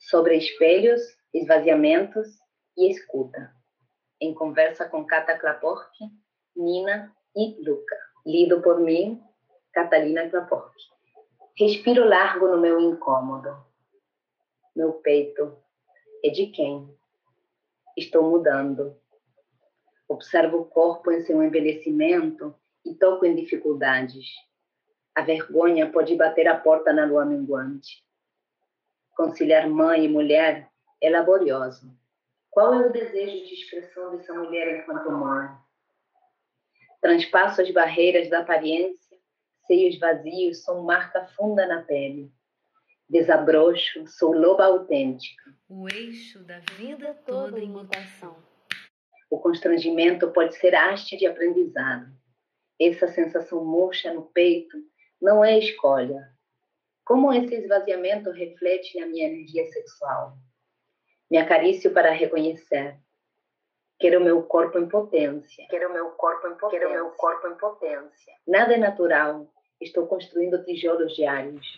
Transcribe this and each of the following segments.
sobre espelhos, esvaziamentos e escuta. Em conversa com Kata Klapork, Nina e Luca. Lido por mim, Catalina Klapork. Respiro largo no meu incômodo. Meu peito é de quem? Estou mudando. Observo o corpo em seu envelhecimento e toco em dificuldades. A vergonha pode bater a porta na lua minguante. Conciliar mãe e mulher é laborioso. Qual é o desejo de expressão dessa mulher enquanto mãe? Transpasso as barreiras da aparência, seios vazios são marca funda na pele. Desabrocho, sou loba autêntica. O eixo da vida toda em mutação. O constrangimento pode ser haste de aprendizado. Essa sensação murcha no peito não é escolha, como esse esvaziamento reflete na minha energia sexual? Me acaricio para reconhecer. Quero meu corpo em potência. Quero meu corpo em potência. Quero meu corpo em potência. Nada é natural. Estou construindo tijolos diários.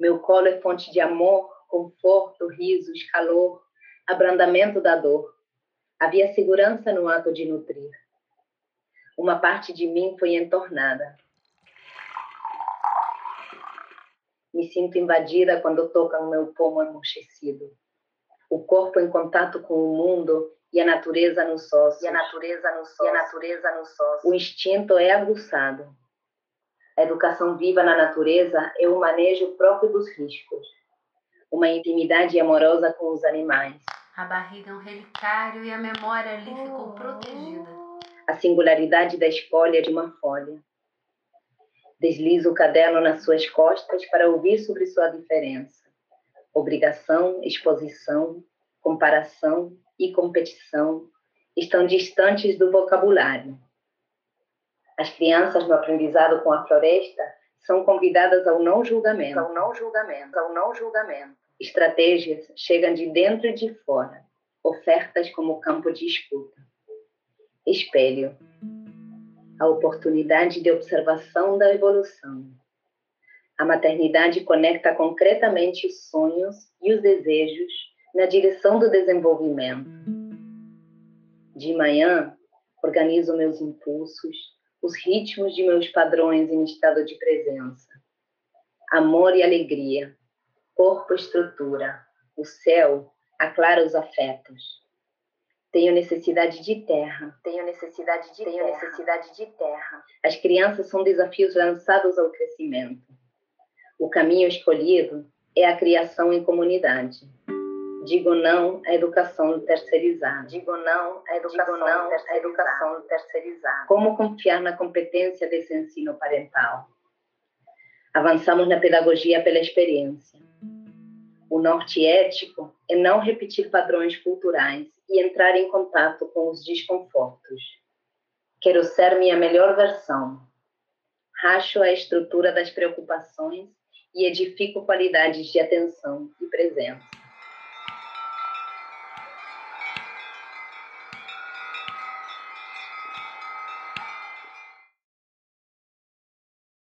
Meu colo é fonte de amor, conforto, risos, calor, abrandamento da dor. Havia segurança no ato de nutrir. Uma parte de mim foi entornada. Me sinto invadida quando tocam meu pomo emurchecido. O corpo em contato com o mundo e a natureza nos ossos. E a natureza nos ossos. E a natureza nos. O instinto é aguçado. A educação viva na natureza é o manejo próprio dos riscos. Uma intimidade amorosa com os animais. A barriga é um relicário e a memória ali ficou protegida. A singularidade da escolha de uma folha Desliza o caderno nas suas costas para ouvir sobre sua diferença. Obrigação, exposição, comparação e competição estão distantes do vocabulário. As crianças no aprendizado com a floresta são convidadas ao não julgamento. Ao não julgamento, ao não julgamento. Estratégias chegam de dentro e de fora, ofertas como campo de escuta. Espelho a oportunidade de observação da evolução. A maternidade conecta concretamente os sonhos e os desejos na direção do desenvolvimento. De manhã, organizo meus impulsos, os ritmos de meus padrões em estado de presença. Amor e alegria, corpo estrutura, o céu aclara os afetos. Tenho necessidade de terra. Tenho necessidade de Tenho terra. necessidade de terra. As crianças são desafios lançados ao crescimento. O caminho escolhido é a criação em comunidade. Digo não à educação terceirizada. Digo não à educação, Digo não terceirizada. à educação terceirizada. Como confiar na competência desse ensino parental? Avançamos na pedagogia pela experiência. O norte ético é não repetir padrões culturais e entrar em contato com os desconfortos. Quero ser minha melhor versão. Racho a estrutura das preocupações e edifico qualidades de atenção e presença.